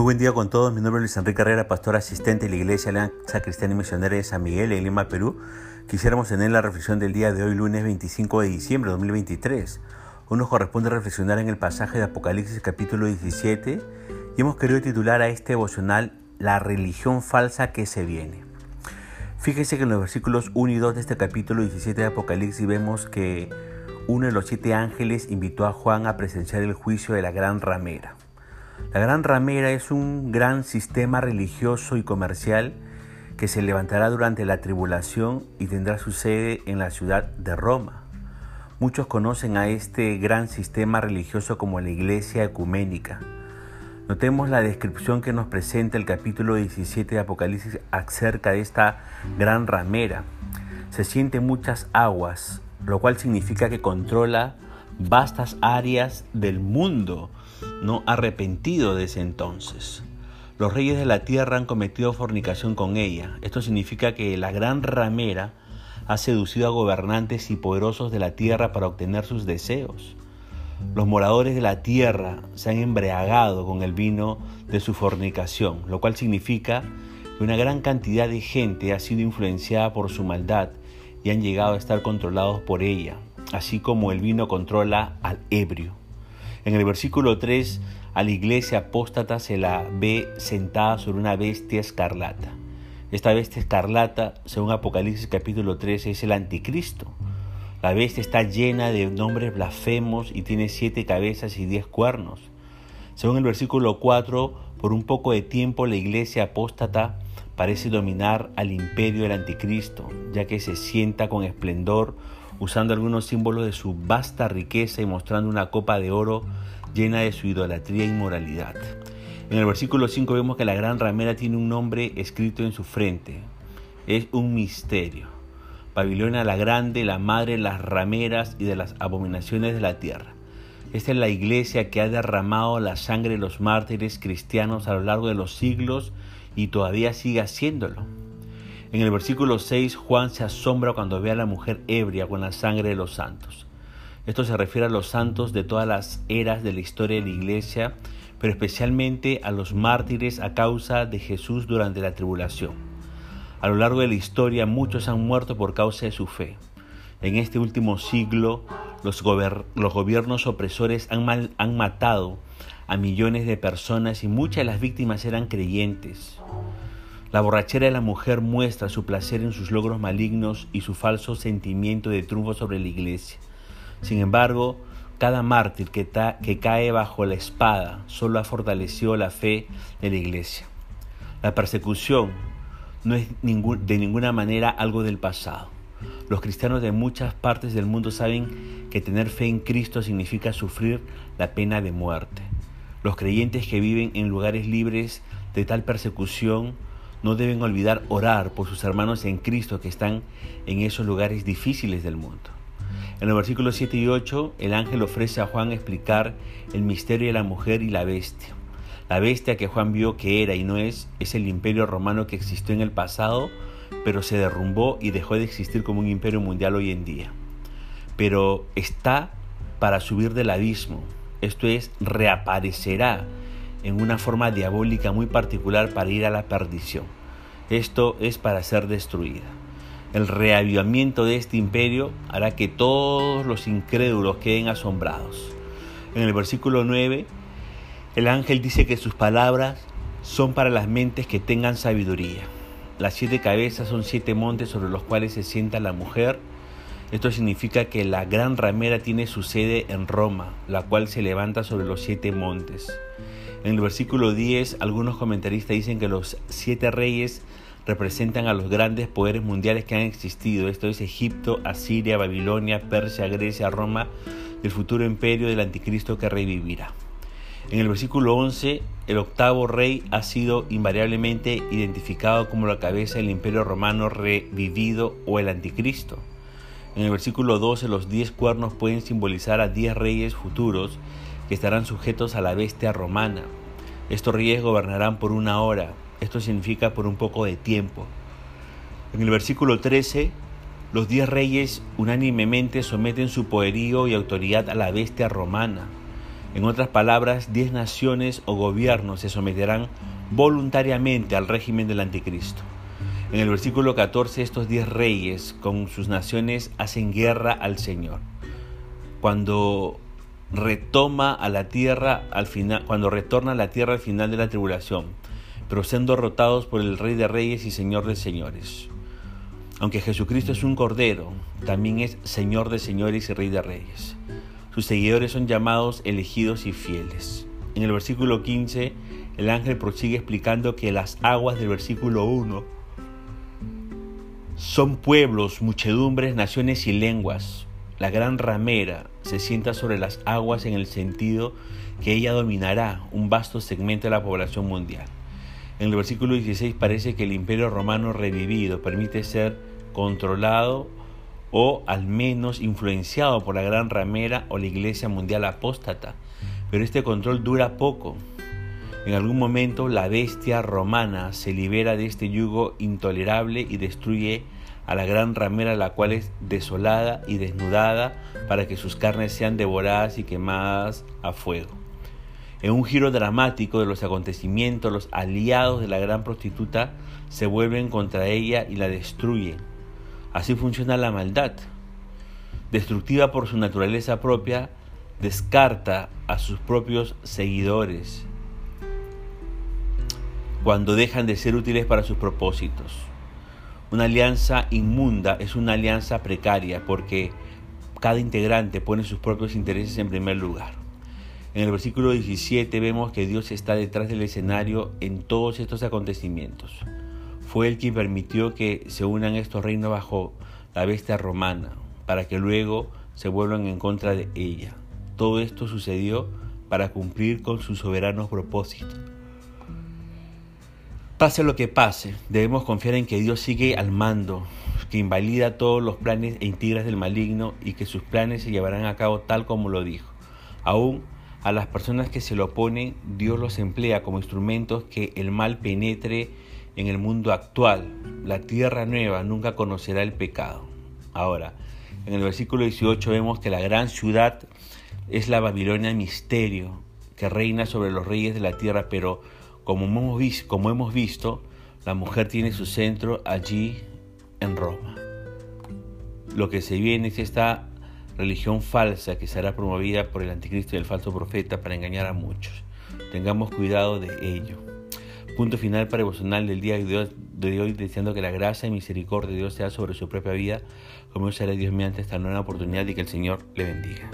Muy buen día con todos. Mi nombre es Luis Enrique Carrera, pastor asistente de la Iglesia Alianza Cristiana y Misionera de San Miguel en Lima, Perú. Quisiéramos tener la reflexión del día de hoy, lunes 25 de diciembre de 2023. Hoy nos corresponde reflexionar en el pasaje de Apocalipsis capítulo 17 y hemos querido titular a este devocional La religión falsa que se viene. Fíjese que en los versículos 1 y 2 de este capítulo 17 de Apocalipsis vemos que uno de los siete ángeles invitó a Juan a presenciar el juicio de la gran ramera. La Gran Ramera es un gran sistema religioso y comercial que se levantará durante la tribulación y tendrá su sede en la ciudad de Roma. Muchos conocen a este gran sistema religioso como la Iglesia Ecuménica. Notemos la descripción que nos presenta el capítulo 17 de Apocalipsis acerca de esta gran ramera. Se siente muchas aguas, lo cual significa que controla vastas áreas del mundo no arrepentido desde entonces. Los reyes de la tierra han cometido fornicación con ella. Esto significa que la gran ramera ha seducido a gobernantes y poderosos de la tierra para obtener sus deseos. Los moradores de la tierra se han embriagado con el vino de su fornicación, lo cual significa que una gran cantidad de gente ha sido influenciada por su maldad y han llegado a estar controlados por ella, así como el vino controla al ebrio. En el versículo 3, a la iglesia apóstata se la ve sentada sobre una bestia escarlata. Esta bestia escarlata, según Apocalipsis capítulo 13, es el anticristo. La bestia está llena de nombres blasfemos y tiene siete cabezas y diez cuernos. Según el versículo 4, por un poco de tiempo la iglesia apóstata parece dominar al imperio del anticristo, ya que se sienta con esplendor usando algunos símbolos de su vasta riqueza y mostrando una copa de oro llena de su idolatría e inmoralidad. En el versículo 5 vemos que la gran ramera tiene un nombre escrito en su frente. Es un misterio. Babilonia la grande, la madre de las rameras y de las abominaciones de la tierra. Esta es la iglesia que ha derramado la sangre de los mártires cristianos a lo largo de los siglos y todavía sigue haciéndolo. En el versículo 6, Juan se asombra cuando ve a la mujer ebria con la sangre de los santos. Esto se refiere a los santos de todas las eras de la historia de la iglesia, pero especialmente a los mártires a causa de Jesús durante la tribulación. A lo largo de la historia muchos han muerto por causa de su fe. En este último siglo los, gobiernos opresores han, han matado a millones de personas y muchas de las víctimas eran creyentes. La borrachera de la mujer muestra su placer en sus logros malignos y su falso sentimiento de triunfo sobre la iglesia. Sin embargo, cada mártir que, cae bajo la espada solo ha fortalecido la fe de la iglesia. La persecución no es de ninguna manera algo del pasado. Los cristianos de muchas partes del mundo saben que tener fe en Cristo significa sufrir la pena de muerte. Los creyentes que viven en lugares libres de tal persecución no deben olvidar orar por sus hermanos en Cristo que están en esos lugares difíciles del mundo. En los versículos 7 y 8, el ángel ofrece a Juan explicar el misterio de la mujer y la bestia. La bestia que Juan vio que era y no es, es el imperio romano que existió en el pasado, pero se derrumbó y dejó de existir como un imperio mundial hoy en día. Pero está para subir del abismo, esto es, reaparecerá en una forma diabólica muy particular para ir a la perdición. Esto es para ser destruida. El reavivamiento de este imperio hará que todos los incrédulos queden asombrados. En el versículo 9, el ángel dice que sus palabras son para las mentes que tengan sabiduría. Las siete cabezas son siete montes sobre los cuales se sienta la mujer. Esto significa que la gran ramera tiene su sede en Roma, la cual se levanta sobre los siete montes. En el versículo 10, algunos comentaristas dicen que los siete reyes representan a los grandes poderes mundiales que han existido. Esto es Egipto, Asiria, Babilonia, Persia, Grecia, Roma, el futuro imperio del anticristo que revivirá. En el versículo 11, el octavo rey ha sido invariablemente identificado como la cabeza del imperio romano revivido o el anticristo. En el versículo 12, los diez cuernos pueden simbolizar a diez reyes futuros que estarán sujetos a la bestia romana. Estos reyes gobernarán por una hora, esto significa por un poco de tiempo. En el versículo 13, los diez reyes unánimemente someten su poderío y autoridad a la bestia romana. En otras palabras, diez naciones o gobiernos se someterán voluntariamente al régimen del anticristo. En el versículo 14, estos diez reyes con sus naciones hacen guerra al Señor. Cuando retoma a la tierra al final, cuando retorna a la tierra al final de la tribulación, pero sean derrotados por el Rey de Reyes y Señor de Señores. Aunque Jesucristo es un Cordero, también es Señor de Señores y Rey de Reyes. Sus seguidores son llamados elegidos y fieles. En el versículo 15, el ángel prosigue explicando que las aguas del versículo 1 son pueblos, muchedumbres, naciones y lenguas. La gran ramera se sienta sobre las aguas en el sentido que ella dominará un vasto segmento de la población mundial. En el versículo 16 parece que el imperio romano revivido permite ser controlado o al menos influenciado por la gran ramera o la iglesia mundial apóstata. Pero este control dura poco. En algún momento la bestia romana se libera de este yugo intolerable y destruye a la gran ramera la cual es desolada y desnudada para que sus carnes sean devoradas y quemadas a fuego. En un giro dramático de los acontecimientos, los aliados de la gran prostituta se vuelven contra ella y la destruyen Así funciona la maldad. Destructiva por su naturaleza propia, descarta a sus propios seguidores cuando dejan de ser útiles para sus propósitos. Una alianza inmunda es una alianza precaria porque cada integrante pone sus propios intereses en primer lugar. En el versículo 17 vemos que Dios está detrás del escenario en todos estos acontecimientos fue el quien permitió que se unan estos reinos bajo la bestia romana, para que luego se vuelvan en contra de ella. Todo esto sucedió para cumplir con su soberano propósito. Pase lo que pase, debemos confiar en que Dios sigue al mando, que invalida todos los planes e integras del maligno y que sus planes se llevarán a cabo tal como lo dijo. Aún a las personas que se lo oponen, Dios los emplea como instrumentos que el mal penetre en el mundo actual. La tierra nueva nunca conocerá el pecado. Ahora, en el versículo 18 vemos que la gran ciudad es la Babilonia misterio que reina sobre los reyes de la tierra, pero como hemos, visto, la mujer tiene su centro allí en Roma. Lo que se viene es esta religión falsa que será promovida por el anticristo y el falso profeta para engañar a muchos. Tengamos cuidado de ello. Punto final para devocional del día de hoy, deseando que la gracia y misericordia de Dios sea sobre su propia vida, como será Dios mediante esta nueva oportunidad y que el Señor le bendiga.